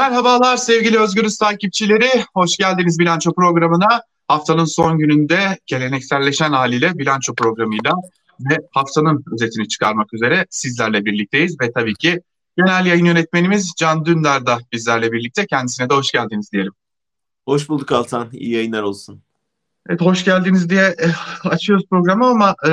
Merhabalar sevgili Özgürüz takipçileri. Hoş geldiniz bilanço programına. Haftanın son gününde gelenekselleşen haliyle bilanço programıyla ve haftanın özetini çıkarmak üzere sizlerle birlikteyiz. Ve tabii ki genel yayın yönetmenimiz Can Dündar da bizlerle birlikte. Kendisine de hoş geldiniz diyelim. Hoş bulduk Altan. İyi yayınlar olsun. Evet hoş geldiniz diye eh, açıyoruz programı ama e,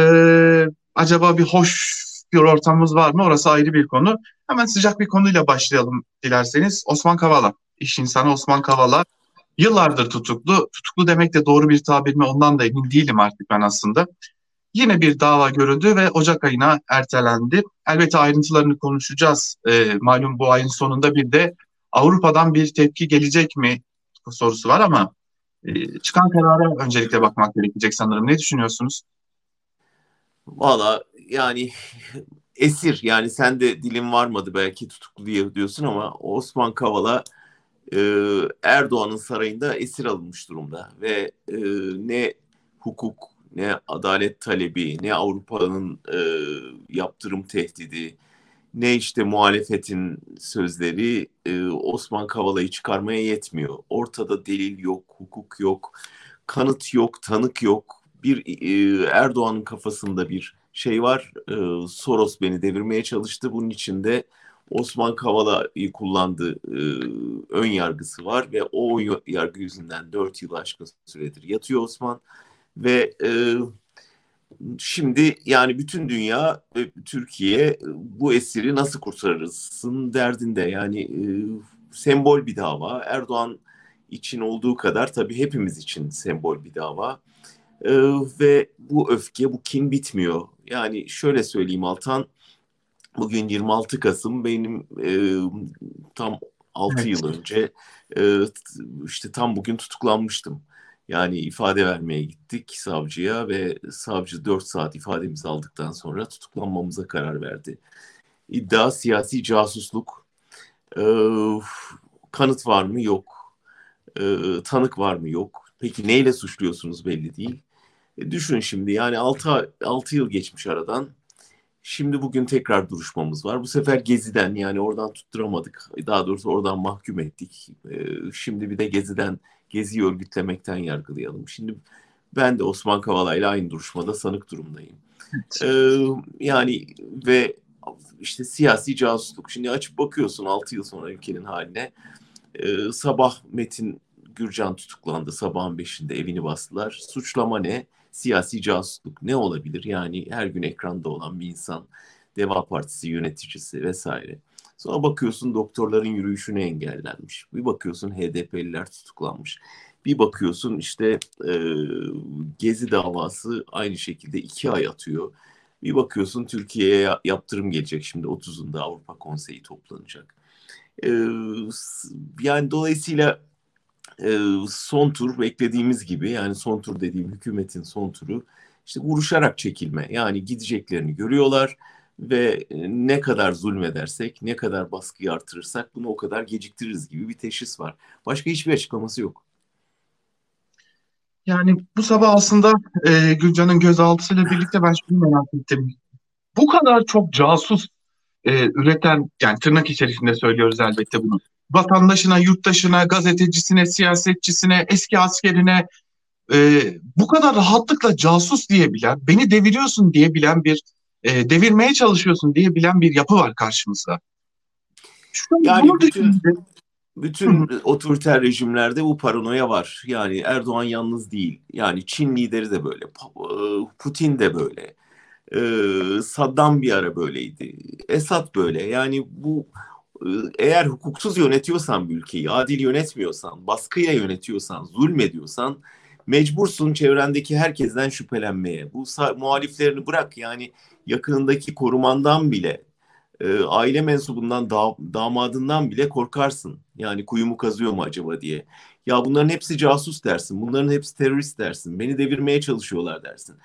acaba bir hoş bir ortamımız var mı? Orası ayrı bir konu. Hemen sıcak bir konuyla başlayalım dilerseniz. Osman Kavala, iş insanı Osman Kavala yıllardır tutuklu. Tutuklu demek de doğru bir tabir mi ondan da emin değilim artık ben aslında. Yine bir dava görüldü ve Ocak ayına ertelendi. Elbette ayrıntılarını konuşacağız. E, malum bu ayın sonunda bir de Avrupa'dan bir tepki gelecek mi sorusu var ama e, çıkan karara öncelikle bakmak gerekecek sanırım. Ne düşünüyorsunuz? Valla yani esir yani sen de dilin varmadı belki tutuklu diyorsun ama Osman Kavala e, Erdoğan'ın sarayında esir alınmış durumda ve e, ne hukuk ne adalet talebi ne Avrupa'nın e, yaptırım tehdidi ne işte muhalefetin sözleri e, Osman Kavala'yı çıkarmaya yetmiyor. Ortada delil yok, hukuk yok, kanıt yok, tanık yok. Bir e, Erdoğan'ın kafasında bir şey var. E, Soros beni devirmeye çalıştı. Bunun içinde Osman Kavala'yı kullandığı e, ön yargısı var ve o yargı yüzünden 4 yıl aşkın süredir yatıyor Osman ve e, şimdi yani bütün dünya ve Türkiye bu esiri nasıl kurtarırsın derdinde yani e, sembol bir dava Erdoğan için olduğu kadar tabii hepimiz için sembol bir dava e, ve bu öfke bu kin bitmiyor yani şöyle söyleyeyim Altan bugün 26 Kasım benim e, tam 6 evet. yıl önce e, işte tam bugün tutuklanmıştım. Yani ifade vermeye gittik savcıya ve savcı 4 saat ifademizi aldıktan sonra tutuklanmamıza karar verdi. İddia siyasi casusluk. Ee, kanıt var mı? Yok. Ee, tanık var mı? Yok. Peki neyle suçluyorsunuz belli değil. E, düşün şimdi yani 6, 6 yıl geçmiş aradan. Şimdi bugün tekrar duruşmamız var. Bu sefer Gezi'den yani oradan tutturamadık. Daha doğrusu oradan mahkum ettik. Ee, şimdi bir de Gezi'den Gezi'yi örgütlemekten yargılayalım. Şimdi ben de Osman Kavala ile aynı duruşmada sanık durumdayım. Ee, yani ve işte siyasi casusluk. Şimdi açıp bakıyorsun 6 yıl sonra ülkenin haline. Ee, sabah Metin Gürcan tutuklandı. Sabahın beşinde evini bastılar. Suçlama ne? Siyasi casusluk ne olabilir? Yani her gün ekranda olan bir insan, Deva Partisi yöneticisi vesaire. Sonra bakıyorsun doktorların yürüyüşüne engellenmiş. Bir bakıyorsun HDP'liler tutuklanmış. Bir bakıyorsun işte e, Gezi davası aynı şekilde iki ay atıyor. Bir bakıyorsun Türkiye'ye yaptırım gelecek şimdi 30'unda Avrupa Konseyi toplanacak. E, yani dolayısıyla e, son tur beklediğimiz gibi yani son tur dediğim hükümetin son turu işte vuruşarak çekilme. Yani gideceklerini görüyorlar ve e, ne kadar zulmedersek, ne kadar baskıyı artırırsak bunu o kadar geciktiririz gibi bir teşhis var. Başka hiçbir açıklaması yok. Yani bu sabah aslında e, Gülcan'ın gözaltısıyla birlikte ben şunu merak ettim. Bu kadar çok casus e, üreten, yani tırnak içerisinde söylüyoruz elbette bunu. Vatandaşına, yurttaşına, gazetecisine, siyasetçisine, eski askerine e, bu kadar rahatlıkla casus diyebilen, beni deviriyorsun diyebilen bir e, devirmeye çalışıyorsun diye bilen bir yapı var karşımızda. Şunu, yani bütün, bütün otoriter rejimlerde bu paranoya var. Yani Erdoğan yalnız değil. Yani Çin lideri de böyle. E, Putin de böyle. Ee, Saddam bir ara böyleydi. Esad böyle. Yani bu e, eğer hukuksuz yönetiyorsan bir ülkeyi, adil yönetmiyorsan, baskıya yönetiyorsan, zulmediyorsan mecbursun çevrendeki herkesten şüphelenmeye. Bu muhaliflerini bırak yani yakınındaki korumandan bile e, aile mensubundan da, damadından bile korkarsın. Yani kuyumu kazıyor mu acaba diye. Ya bunların hepsi casus dersin. Bunların hepsi terörist dersin. Beni devirmeye çalışıyorlar dersin.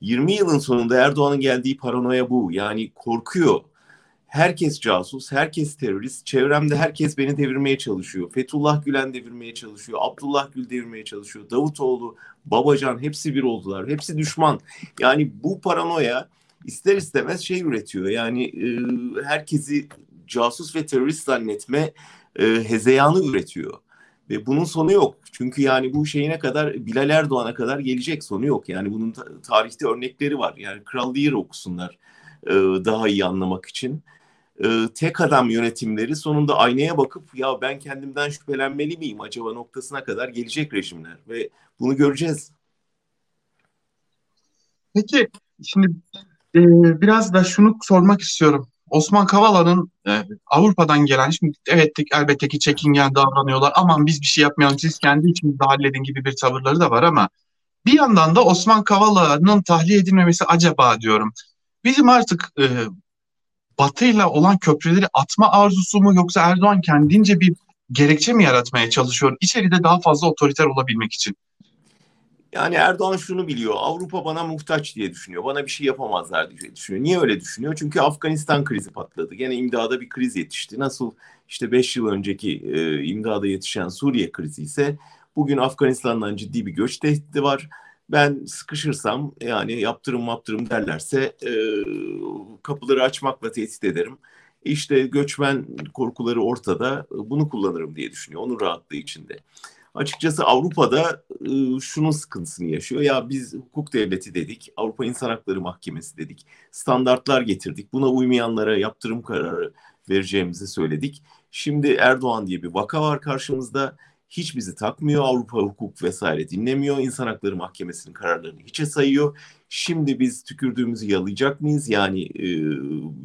20 yılın sonunda Erdoğan'ın geldiği paranoya bu. Yani korkuyor. Herkes casus, herkes terörist. Çevremde herkes beni devirmeye çalışıyor. Fethullah Gülen devirmeye çalışıyor. Abdullah Gül devirmeye çalışıyor. Davutoğlu, Babacan hepsi bir oldular. Hepsi düşman. Yani bu paranoya ister istemez şey üretiyor. Yani e, herkesi casus ve terörist zannetme e, hezeyanı üretiyor. Ve bunun sonu yok. Çünkü yani bu şeyine kadar Bilal Erdoğan'a kadar gelecek sonu yok. Yani bunun tarihte örnekleri var. Yani Kral Lear okusunlar e, daha iyi anlamak için. E, tek adam yönetimleri sonunda aynaya bakıp ya ben kendimden şüphelenmeli miyim acaba noktasına kadar gelecek rejimler. Ve bunu göreceğiz. Peki şimdi e, biraz da şunu sormak istiyorum. Osman Kavala'nın e, Avrupa'dan gelen, şimdi evet elbette ki çekingen davranıyorlar. Aman biz bir şey yapmayalım siz kendi içinizde halledin gibi bir tavırları da var ama bir yandan da Osman Kavala'nın tahliye edilmemesi acaba diyorum. Bizim artık e, Batı'yla olan köprüleri atma arzusu mu yoksa Erdoğan kendince bir gerekçe mi yaratmaya çalışıyor? İçeride daha fazla otoriter olabilmek için. Yani Erdoğan şunu biliyor. Avrupa bana muhtaç diye düşünüyor. Bana bir şey yapamazlar diye düşünüyor. Niye öyle düşünüyor? Çünkü Afganistan krizi patladı. Gene imdada bir kriz yetişti. Nasıl işte 5 yıl önceki e, imdada yetişen Suriye krizi ise bugün Afganistan'dan ciddi bir göç tehdidi var. Ben sıkışırsam yani yaptırım yaptırım derlerse e, kapıları açmakla tehdit ederim. İşte göçmen korkuları ortada bunu kullanırım diye düşünüyor. Onun rahatlığı içinde açıkçası Avrupa'da e, şunun sıkıntısını yaşıyor. Ya biz hukuk devleti dedik, Avrupa İnsan Hakları Mahkemesi dedik, standartlar getirdik. Buna uymayanlara yaptırım kararı vereceğimizi söyledik. Şimdi Erdoğan diye bir vaka var karşımızda. Hiç bizi takmıyor, Avrupa hukuk vesaire dinlemiyor, İnsan Hakları Mahkemesi'nin kararlarını hiçe sayıyor. Şimdi biz tükürdüğümüzü yalayacak mıyız? Yani e,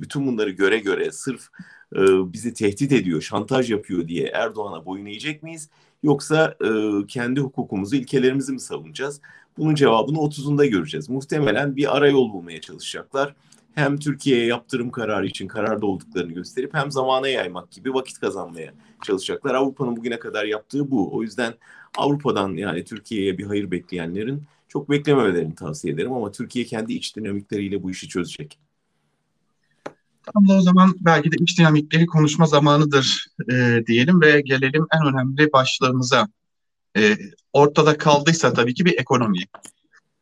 bütün bunları göre göre sırf e, bizi tehdit ediyor, şantaj yapıyor diye Erdoğan'a boyun eğecek miyiz? Yoksa e, kendi hukukumuzu, ilkelerimizi mi savunacağız? Bunun cevabını 30'unda göreceğiz. Muhtemelen bir ara yol bulmaya çalışacaklar. Hem Türkiye'ye yaptırım kararı için kararda olduklarını gösterip hem zamana yaymak gibi vakit kazanmaya çalışacaklar. Avrupa'nın bugüne kadar yaptığı bu. O yüzden Avrupa'dan yani Türkiye'ye bir hayır bekleyenlerin çok beklememelerini tavsiye ederim ama Türkiye kendi iç dinamikleriyle bu işi çözecek. Tam da o zaman belki de iç dinamikleri konuşma zamanıdır e, diyelim ve gelelim en önemli başlığımıza. E, ortada kaldıysa tabii ki bir ekonomi.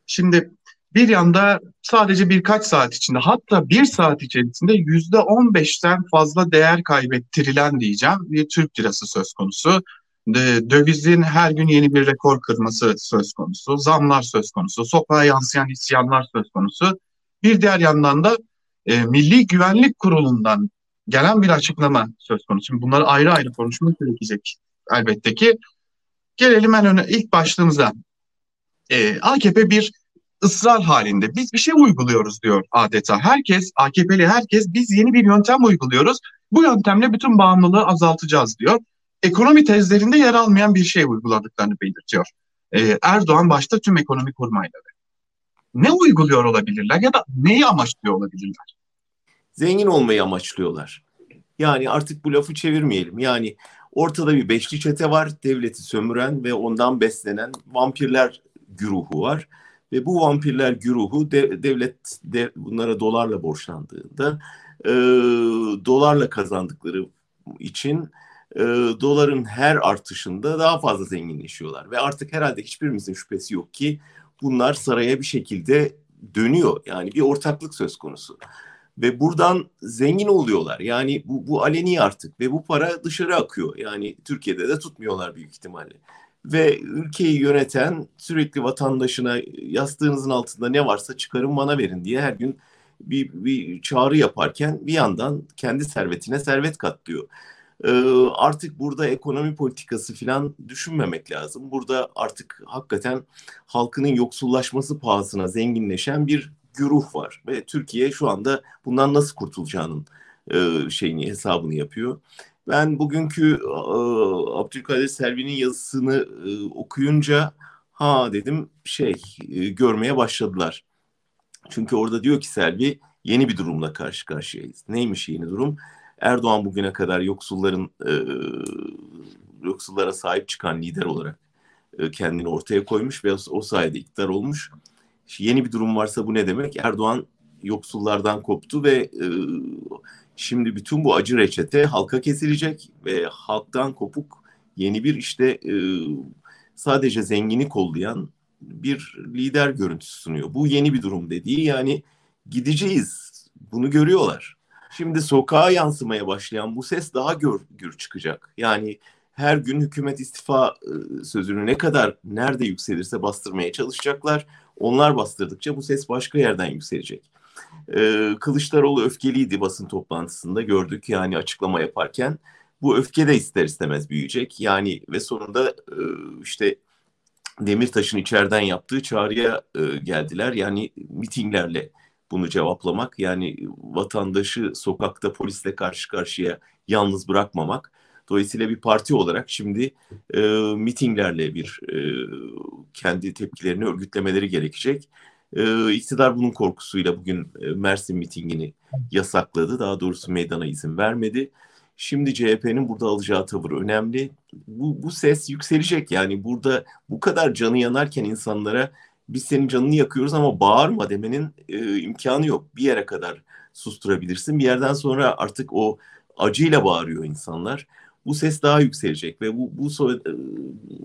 Şimdi bir yanda sadece birkaç saat içinde hatta bir saat içerisinde yüzde on beşten fazla değer kaybettirilen diyeceğim bir Türk lirası söz konusu. Dövizin her gün yeni bir rekor kırması söz konusu, zamlar söz konusu, sokağa yansıyan isyanlar söz konusu. Bir diğer yandan da e, Milli Güvenlik Kurulu'ndan gelen bir açıklama söz konusu. Şimdi bunları ayrı ayrı konuşmak gerekecek elbette ki. Gelelim en öne ilk başlığımıza. E, AKP bir ısrar halinde. Biz bir şey uyguluyoruz diyor adeta. Herkes, AKP'li herkes biz yeni bir yöntem uyguluyoruz. Bu yöntemle bütün bağımlılığı azaltacağız diyor. Ekonomi tezlerinde yer almayan bir şey uyguladıklarını belirtiyor. Ee, Erdoğan başta tüm ekonomi kurmayları ne uyguluyor olabilirler ya da neyi amaçlıyor olabilirler? Zengin olmayı amaçlıyorlar. Yani artık bu lafı çevirmeyelim. Yani ortada bir beşli çete var. Devleti sömüren ve ondan beslenen vampirler güruhu var. Ve bu vampirler güruhu de, devlet de, bunlara dolarla borçlandığında e, dolarla kazandıkları için e, doların her artışında daha fazla zenginleşiyorlar. Ve artık herhalde hiçbirimizin şüphesi yok ki bunlar saraya bir şekilde dönüyor. Yani bir ortaklık söz konusu. Ve buradan zengin oluyorlar. Yani bu, bu aleni artık ve bu para dışarı akıyor. Yani Türkiye'de de tutmuyorlar büyük ihtimalle. Ve ülkeyi yöneten sürekli vatandaşına yastığınızın altında ne varsa çıkarın bana verin diye her gün bir, bir çağrı yaparken bir yandan kendi servetine servet katlıyor. Ee, artık burada ekonomi politikası falan düşünmemek lazım. Burada artık hakikaten halkının yoksullaşması pahasına zenginleşen bir güruh var ve Türkiye şu anda bundan nasıl kurtulacağının e, şeyini hesabını yapıyor. Ben bugünkü e, Abdülkadir Selvi'nin yazısını e, okuyunca ha dedim şey e, görmeye başladılar. Çünkü orada diyor ki Selvi yeni bir durumla karşı karşıyayız. Neymiş yeni durum? Erdoğan bugüne kadar yoksulların e, yoksullara sahip çıkan lider olarak e, kendini ortaya koymuş ve o sayede iktidar olmuş. Yeni bir durum varsa bu ne demek? Erdoğan yoksullardan koptu ve e, şimdi bütün bu acı reçete halka kesilecek ve halktan kopuk yeni bir işte e, sadece zengini kollayan bir lider görüntüsü sunuyor. Bu yeni bir durum dediği yani gideceğiz. Bunu görüyorlar. Şimdi sokağa yansımaya başlayan bu ses daha gör, gür çıkacak. Yani her gün hükümet istifa e, sözünü ne kadar nerede yükselirse bastırmaya çalışacaklar. Onlar bastırdıkça bu ses başka yerden yükselecek. Ee, Kılıçdaroğlu öfkeliydi basın toplantısında gördük yani açıklama yaparken. Bu öfke de ister istemez büyüyecek. Yani ve sonunda e, işte Demirtaş'ın içeriden yaptığı çağrıya e, geldiler. Yani mitinglerle bunu cevaplamak yani vatandaşı sokakta polisle karşı karşıya yalnız bırakmamak. Dolayısıyla bir parti olarak şimdi e, mitinglerle bir e, kendi tepkilerini örgütlemeleri gerekecek. E, iktidar bunun korkusuyla bugün e, Mersin mitingini yasakladı. Daha doğrusu meydana izin vermedi. Şimdi CHP'nin burada alacağı tavır önemli. Bu, bu ses yükselecek. Yani burada bu kadar canı yanarken insanlara biz senin canını yakıyoruz ama bağırma demenin e, imkanı yok. Bir yere kadar susturabilirsin. Bir yerden sonra artık o acıyla bağırıyor insanlar. Bu ses daha yükselecek ve bu, bu e,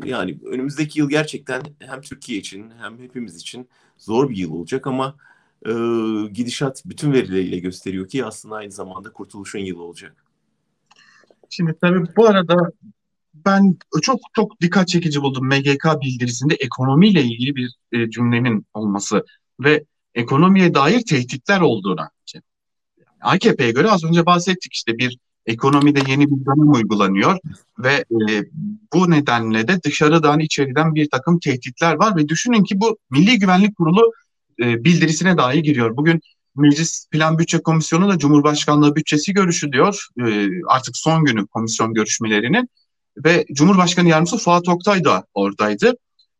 yani önümüzdeki yıl gerçekten hem Türkiye için hem hepimiz için zor bir yıl olacak ama e, gidişat bütün verileriyle gösteriyor ki aslında aynı zamanda kurtuluşun yılı olacak. Şimdi tabii bu arada ben çok çok dikkat çekici buldum MGK bildirisinde ekonomiyle ilgili bir e, cümlenin olması ve ekonomiye dair tehditler olduğuna. AKP'ye göre az önce bahsettik işte bir ekonomide yeni bir dönem uygulanıyor ve e, bu nedenle de dışarıdan içeriden bir takım tehditler var ve düşünün ki bu Milli Güvenlik Kurulu e, bildirisine dahi giriyor. Bugün Meclis Plan Bütçe Komisyonu da Cumhurbaşkanlığı bütçesi görüşü diyor. E, artık son günü komisyon görüşmelerinin ve Cumhurbaşkanı Yardımcısı Fuat Oktay da oradaydı.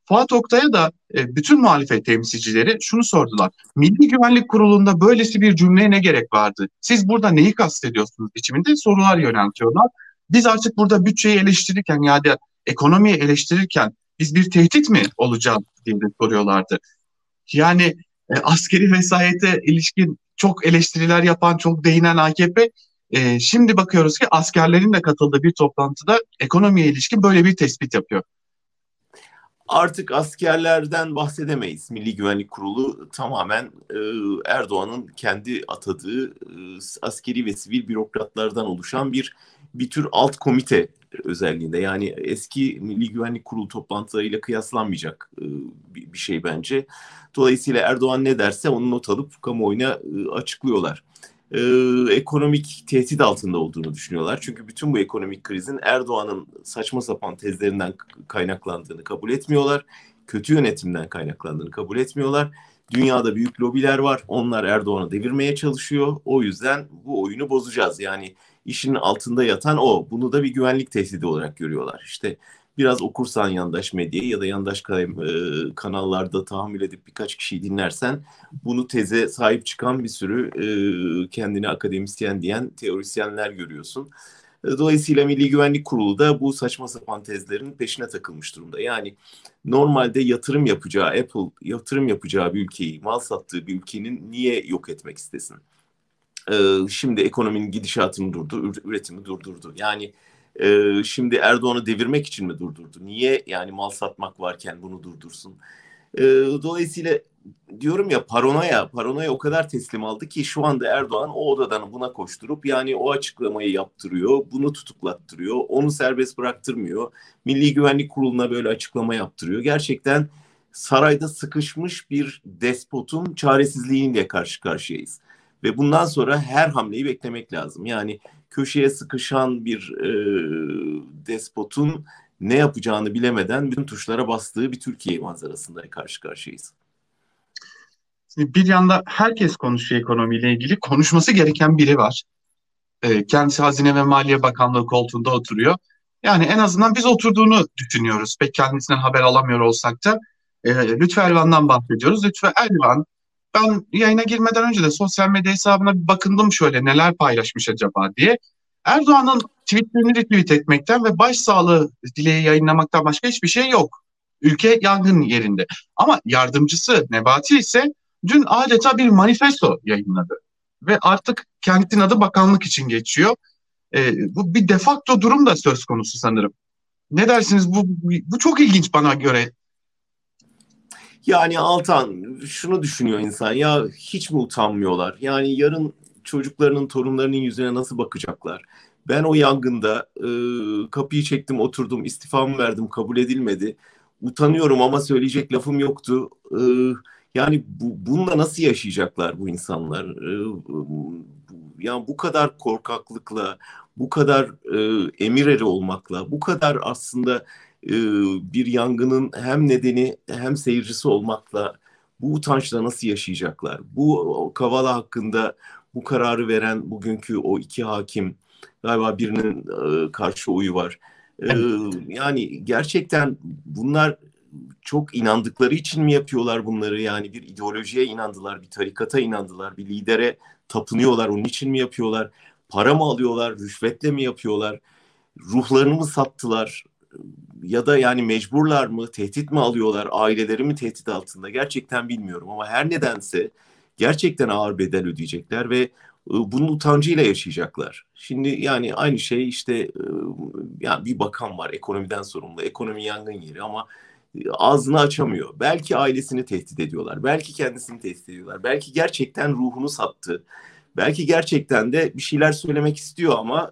Fuat Oktay'a da e, bütün muhalefet temsilcileri şunu sordular. Milli Güvenlik Kurulu'nda böylesi bir cümleye ne gerek vardı? Siz burada neyi kastediyorsunuz biçiminde sorular yöneltiyorlar. Biz artık burada bütçeyi eleştirirken ya da ekonomiyi eleştirirken biz bir tehdit mi olacağız diye de soruyorlardı. Yani e, askeri vesayete ilişkin çok eleştiriler yapan, çok değinen AKP e, şimdi bakıyoruz ki askerlerin de katıldığı bir toplantıda ekonomiye ilişkin böyle bir tespit yapıyor. Artık askerlerden bahsedemeyiz. Milli Güvenlik Kurulu tamamen e, Erdoğan'ın kendi atadığı e, askeri ve sivil bürokratlardan oluşan bir bir tür alt komite özelliğinde. Yani eski Milli Güvenlik Kurulu toplantılarıyla kıyaslanmayacak e, bir, bir şey bence. Dolayısıyla Erdoğan ne derse onu not alıp kamuoyuna e, açıklıyorlar e, ekonomik tehdit altında olduğunu düşünüyorlar. Çünkü bütün bu ekonomik krizin Erdoğan'ın saçma sapan tezlerinden kaynaklandığını kabul etmiyorlar. Kötü yönetimden kaynaklandığını kabul etmiyorlar. Dünyada büyük lobiler var. Onlar Erdoğan'ı devirmeye çalışıyor. O yüzden bu oyunu bozacağız. Yani işin altında yatan o. Bunu da bir güvenlik tehdidi olarak görüyorlar. İşte biraz okursan yandaş medyayı ya da yandaş e, kanallarda tahammül edip birkaç kişiyi dinlersen bunu teze sahip çıkan bir sürü e, kendini akademisyen diyen teorisyenler görüyorsun. E, dolayısıyla Milli Güvenlik Kurulu da bu saçma sapan tezlerin peşine takılmış durumda. Yani normalde yatırım yapacağı Apple yatırım yapacağı bir ülkeyi, mal sattığı bir ülkenin niye yok etmek istesin? Şimdi ekonominin gidişatını durdu, üretimi durdurdu. Yani e, şimdi Erdoğan'ı devirmek için mi durdurdu? Niye yani mal satmak varken bunu durdursun? E, dolayısıyla diyorum ya paranoya, paranoya o kadar teslim aldı ki şu anda Erdoğan o odadan buna koşturup yani o açıklamayı yaptırıyor, bunu tutuklattırıyor, onu serbest bıraktırmıyor. Milli Güvenlik Kurulu'na böyle açıklama yaptırıyor. Gerçekten sarayda sıkışmış bir despotun çaresizliğiyle karşı karşıyayız. Ve bundan sonra her hamleyi beklemek lazım. Yani köşeye sıkışan bir e, despotun ne yapacağını bilemeden bütün tuşlara bastığı bir Türkiye manzarasında karşı karşıyayız. bir yanda herkes konuşuyor ekonomiyle ilgili. Konuşması gereken biri var. E, kendisi Hazine ve Maliye Bakanlığı koltuğunda oturuyor. Yani en azından biz oturduğunu düşünüyoruz. Pek kendisinden haber alamıyor olsak da. E, Lütfü Elvan'dan bahsediyoruz. Lütfü Elvan ben yayına girmeden önce de sosyal medya hesabına bir bakındım şöyle neler paylaşmış acaba diye. Erdoğan'ın tweetlerini retweet etmekten ve başsağlığı dileği yayınlamaktan başka hiçbir şey yok. Ülke yangın yerinde. Ama yardımcısı Nebati ise dün adeta bir manifesto yayınladı. Ve artık kentin adı bakanlık için geçiyor. E, bu bir defakto durum da söz konusu sanırım. Ne dersiniz? Bu, bu çok ilginç bana göre. Yani Altan şunu düşünüyor insan ya hiç mi utanmıyorlar? Yani yarın çocuklarının, torunlarının yüzüne nasıl bakacaklar? Ben o yangında e, kapıyı çektim, oturdum, istifamı verdim, kabul edilmedi. Utanıyorum ama söyleyecek lafım yoktu. E, yani bu, bununla nasıl yaşayacaklar bu insanlar? E, yani bu kadar korkaklıkla, bu kadar e, emir eri olmakla, bu kadar aslında e, bir yangının hem nedeni hem seyircisi olmakla bu utançla nasıl yaşayacaklar? Bu Kavala hakkında bu kararı veren bugünkü o iki hakim galiba birinin e, karşı oyu var. E, yani gerçekten bunlar çok inandıkları için mi yapıyorlar bunları? Yani bir ideolojiye inandılar, bir tarikata inandılar, bir lidere tapınıyorlar, onun için mi yapıyorlar? Para mı alıyorlar, rüşvetle mi yapıyorlar? Ruhlarını mı sattılar? Ya da yani mecburlar mı, tehdit mi alıyorlar, aileleri mi tehdit altında? Gerçekten bilmiyorum ama her nedense gerçekten ağır bedel ödeyecekler ve bunun utancıyla yaşayacaklar. Şimdi yani aynı şey işte yani bir bakan var ekonomiden sorumlu. Ekonomi yangın yeri ama ağzını açamıyor. Belki ailesini tehdit ediyorlar. Belki kendisini tehdit ediyorlar. Belki gerçekten ruhunu sattı. Belki gerçekten de bir şeyler söylemek istiyor ama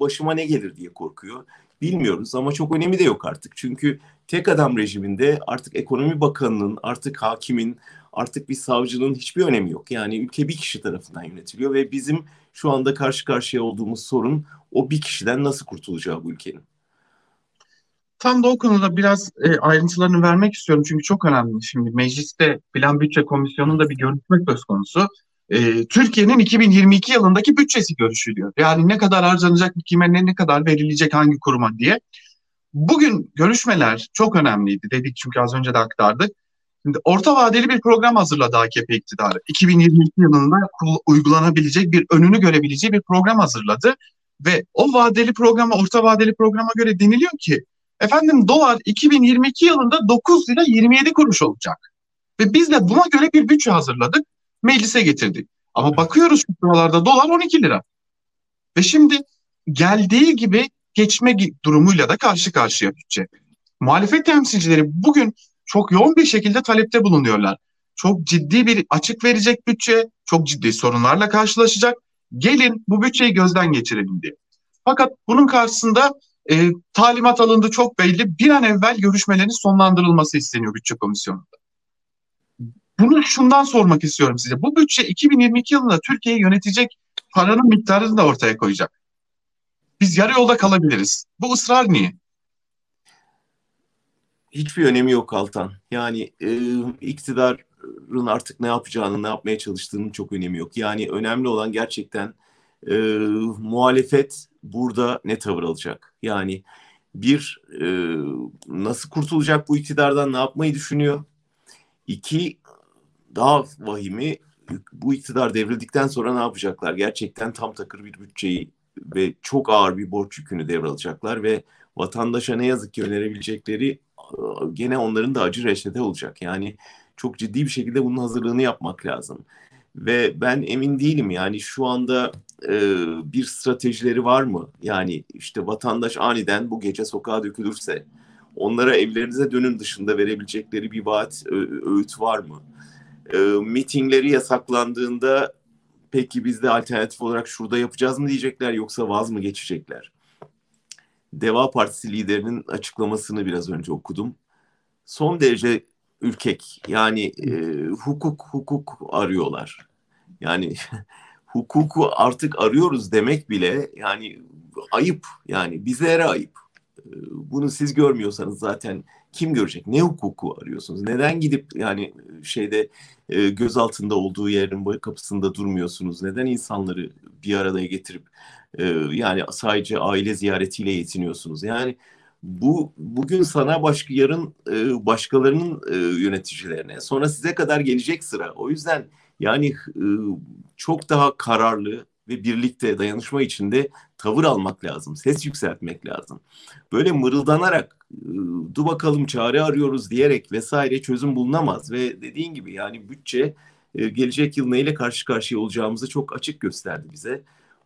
başıma ne gelir diye korkuyor. Bilmiyoruz ama çok önemi de yok artık. Çünkü tek adam rejiminde artık ekonomi bakanının, artık hakimin, artık bir savcının hiçbir önemi yok. Yani ülke bir kişi tarafından yönetiliyor ve bizim şu anda karşı karşıya olduğumuz sorun o bir kişiden nasıl kurtulacağı bu ülkenin. Tam da o konuda biraz e, ayrıntılarını vermek istiyorum çünkü çok önemli. Şimdi mecliste Plan Bütçe Komisyonu'nda bir görüşme söz konusu. E, Türkiye'nin 2022 yılındaki bütçesi görüşülüyor. Yani ne kadar harcanacak, kime ne, ne kadar verilecek hangi kuruma diye. Bugün görüşmeler çok önemliydi dedik çünkü az önce de aktardık. Şimdi orta vadeli bir program hazırladı AKP iktidarı. 2022 yılında uygulanabilecek bir önünü görebileceği bir program hazırladı. Ve o vadeli programa, orta vadeli programa göre deniliyor ki efendim dolar 2022 yılında 9 lira 27 kuruş olacak. Ve biz de buna göre bir bütçe hazırladık, meclise getirdik. Ama bakıyoruz şu sıralarda dolar 12 lira. Ve şimdi geldiği gibi geçme durumuyla da karşı karşıya bütçe. Muhalefet temsilcileri bugün çok yoğun bir şekilde talepte bulunuyorlar. Çok ciddi bir açık verecek bütçe, çok ciddi sorunlarla karşılaşacak. Gelin bu bütçeyi gözden geçirelim diye. Fakat bunun karşısında e, talimat alındı çok belli. Bir an evvel görüşmelerin sonlandırılması isteniyor bütçe komisyonunda. Bunu şundan sormak istiyorum size. Bu bütçe 2022 yılında Türkiye'yi yönetecek paranın miktarını da ortaya koyacak. Biz yarı yolda kalabiliriz. Bu ısrar niye? hiçbir önemi yok Altan. Yani e, iktidarın artık ne yapacağını, ne yapmaya çalıştığının çok önemi yok. Yani önemli olan gerçekten e, muhalefet burada ne tavır alacak? Yani bir, e, nasıl kurtulacak bu iktidardan, ne yapmayı düşünüyor? İki, daha vahimi bu iktidar devrildikten sonra ne yapacaklar? Gerçekten tam takır bir bütçeyi ve çok ağır bir borç yükünü devralacaklar ve vatandaşa ne yazık ki önerebilecekleri gene onların da acı reçete olacak. Yani çok ciddi bir şekilde bunun hazırlığını yapmak lazım. Ve ben emin değilim yani şu anda e, bir stratejileri var mı? Yani işte vatandaş aniden bu gece sokağa dökülürse onlara evlerinize dönün dışında verebilecekleri bir vaat, öğüt var mı? E, mitingleri yasaklandığında peki biz de alternatif olarak şurada yapacağız mı diyecekler yoksa vaz mı geçecekler? Deva Partisi liderinin açıklamasını biraz önce okudum. Son derece ürkek. Yani e, hukuk hukuk arıyorlar. Yani hukuku artık arıyoruz demek bile yani ayıp. Yani bizlere ayıp. E, bunu siz görmüyorsanız zaten kim görecek? Ne hukuku arıyorsunuz? Neden gidip yani şeyde e, göz altında olduğu yerin kapısında durmuyorsunuz? Neden insanları bir araya getirip e, yani sadece aile ziyaretiyle yetiniyorsunuz? Yani bu bugün sana başka yarın e, başkalarının e, yöneticilerine sonra size kadar gelecek sıra. O yüzden yani e, çok daha kararlı ve birlikte dayanışma içinde tavır almak lazım. Ses yükseltmek lazım. Böyle mırıldanarak dur bakalım çare arıyoruz diyerek vesaire çözüm bulunamaz ve dediğin gibi yani bütçe gelecek yıl neyle karşı karşıya olacağımızı çok açık gösterdi bize.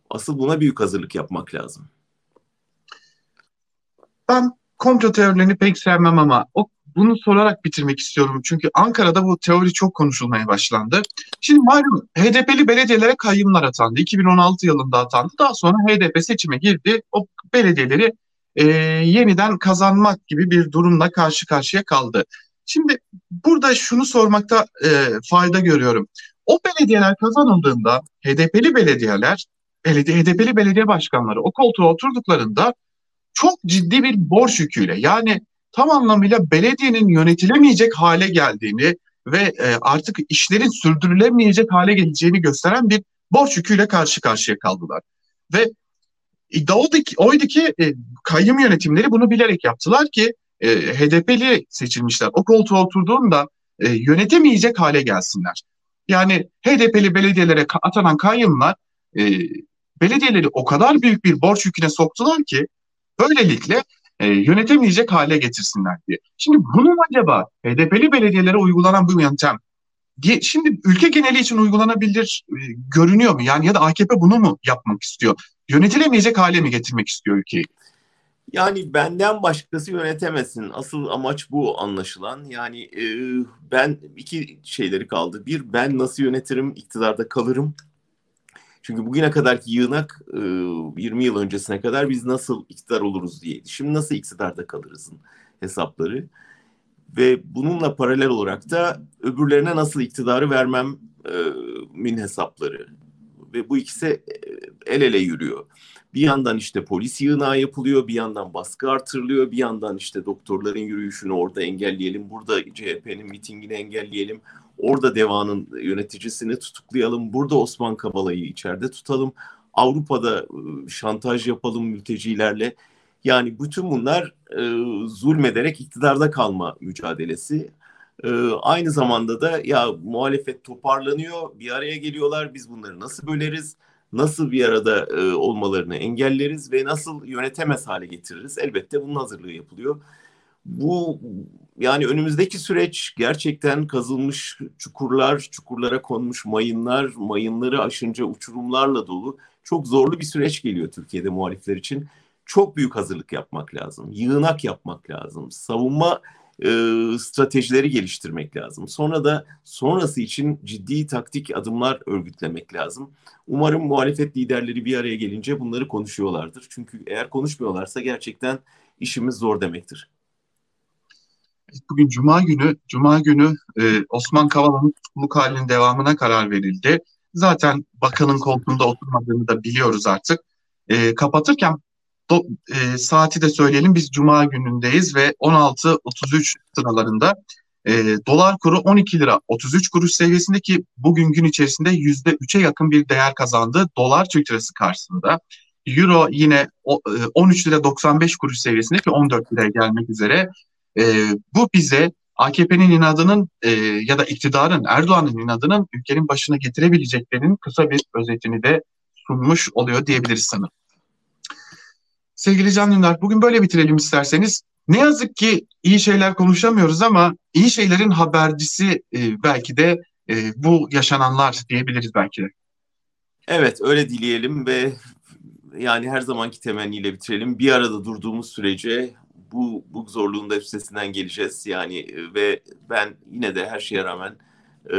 Asıl buna büyük hazırlık yapmak lazım. Ben komplo teorilerini pek sevmem ama o bunu sorarak bitirmek istiyorum. Çünkü Ankara'da bu teori çok konuşulmaya başlandı. Şimdi malum HDP'li belediyelere kayyumlar atandı. 2016 yılında atandı. Daha sonra HDP seçime girdi. O belediyeleri e, yeniden kazanmak gibi bir durumla karşı karşıya kaldı. Şimdi burada şunu sormakta e, fayda görüyorum. O belediyeler kazanıldığında HDP'li belediyeler, belediye, HDP'li belediye başkanları o koltuğa oturduklarında çok ciddi bir borç yüküyle yani tam anlamıyla belediyenin yönetilemeyecek hale geldiğini ve e, artık işlerin sürdürülemeyecek hale geleceğini gösteren bir borç yüküyle karşı karşıya kaldılar. Ve iddia oydu ki, oydu ki e, kayyum yönetimleri bunu bilerek yaptılar ki e, HDP'li seçilmişler o koltuğa oturduğunda e, yönetemeyecek hale gelsinler. Yani HDP'li belediyelere atanan kayyumlar e, belediyeleri o kadar büyük bir borç yüküne soktular ki böylelikle e, yönetemeyecek hale getirsinler diye. Şimdi bunun acaba HDP'li belediyelere uygulanan bu yöntem diye, şimdi ülke geneli için uygulanabilir e, görünüyor mu? Yani ya da AKP bunu mu yapmak istiyor? Yönetilemeyecek hale mi getirmek istiyor ülkeyi? Yani benden başkası yönetemesin. Asıl amaç bu anlaşılan. Yani e, ben iki şeyleri kaldı. Bir, ben nasıl yönetirim, iktidarda kalırım. Çünkü bugüne kadarki yığınak 20 yıl öncesine kadar biz nasıl iktidar oluruz diye. Şimdi nasıl iktidarda kalırızın hesapları. Ve bununla paralel olarak da öbürlerine nasıl iktidarı vermem min hesapları. Ve bu ikisi el ele yürüyor. Bir yandan işte polis yığınağı yapılıyor, bir yandan baskı artırılıyor, bir yandan işte doktorların yürüyüşünü orada engelleyelim, burada CHP'nin mitingini engelleyelim, orada Deva'nın yöneticisini tutuklayalım, burada Osman Kavala'yı içeride tutalım, Avrupa'da ıı, şantaj yapalım mültecilerle. Yani bütün bunlar e, zulmederek iktidarda kalma mücadelesi. E, aynı zamanda da ya muhalefet toparlanıyor, bir araya geliyorlar, biz bunları nasıl böleriz? nasıl bir arada e, olmalarını engelleriz ve nasıl yönetemez hale getiririz? Elbette bunun hazırlığı yapılıyor. Bu yani önümüzdeki süreç gerçekten kazılmış çukurlar, çukurlara konmuş mayınlar, mayınları aşınca uçurumlarla dolu çok zorlu bir süreç geliyor Türkiye'de muhalifler için. Çok büyük hazırlık yapmak lazım, yığınak yapmak lazım, savunma e, stratejileri geliştirmek lazım. Sonra da sonrası için ciddi taktik adımlar örgütlemek lazım. Umarım muhalefet liderleri bir araya gelince bunları konuşuyorlardır. Çünkü eğer konuşmuyorlarsa gerçekten işimiz zor demektir. Bugün Cuma günü, Cuma günü e, Osman Kavala'nın tutukluluk halinin devamına karar verildi. Zaten bakanın koltuğunda oturmadığını da biliyoruz artık. E, kapatırken do, e, saati de söyleyelim biz Cuma günündeyiz ve 16.33 sıralarında e, dolar kuru 12 lira 33 kuruş seviyesindeki bugün gün içerisinde %3'e yakın bir değer kazandı dolar Türk lirası karşısında. Euro yine 13 e, lira 95 kuruş seviyesindeki 14 liraya gelmek üzere. E, bu bize AKP'nin inadının e, ya da iktidarın Erdoğan'ın inadının ülkenin başına getirebileceklerinin kısa bir özetini de sunmuş oluyor diyebiliriz sanırım. Sevgili Can Dündar, bugün böyle bitirelim isterseniz. Ne yazık ki iyi şeyler konuşamıyoruz ama iyi şeylerin habercisi e, belki de e, bu yaşananlar diyebiliriz belki de. Evet öyle dileyelim ve yani her zamanki temenniyle bitirelim. Bir arada durduğumuz sürece bu, bu zorluğun da üstesinden geleceğiz. Yani e, ve ben yine de her şeye rağmen e,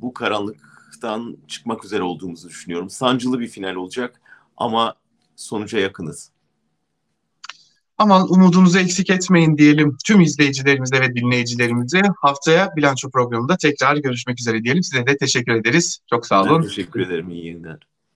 bu karanlıktan çıkmak üzere olduğumuzu düşünüyorum. Sancılı bir final olacak ama sonuca yakınız. Aman umudunuzu eksik etmeyin diyelim tüm izleyicilerimize ve dinleyicilerimize. Haftaya bilanço programında tekrar görüşmek üzere diyelim. Size de teşekkür ederiz. Çok sağ olun. Ben teşekkür ederim. İyi günler.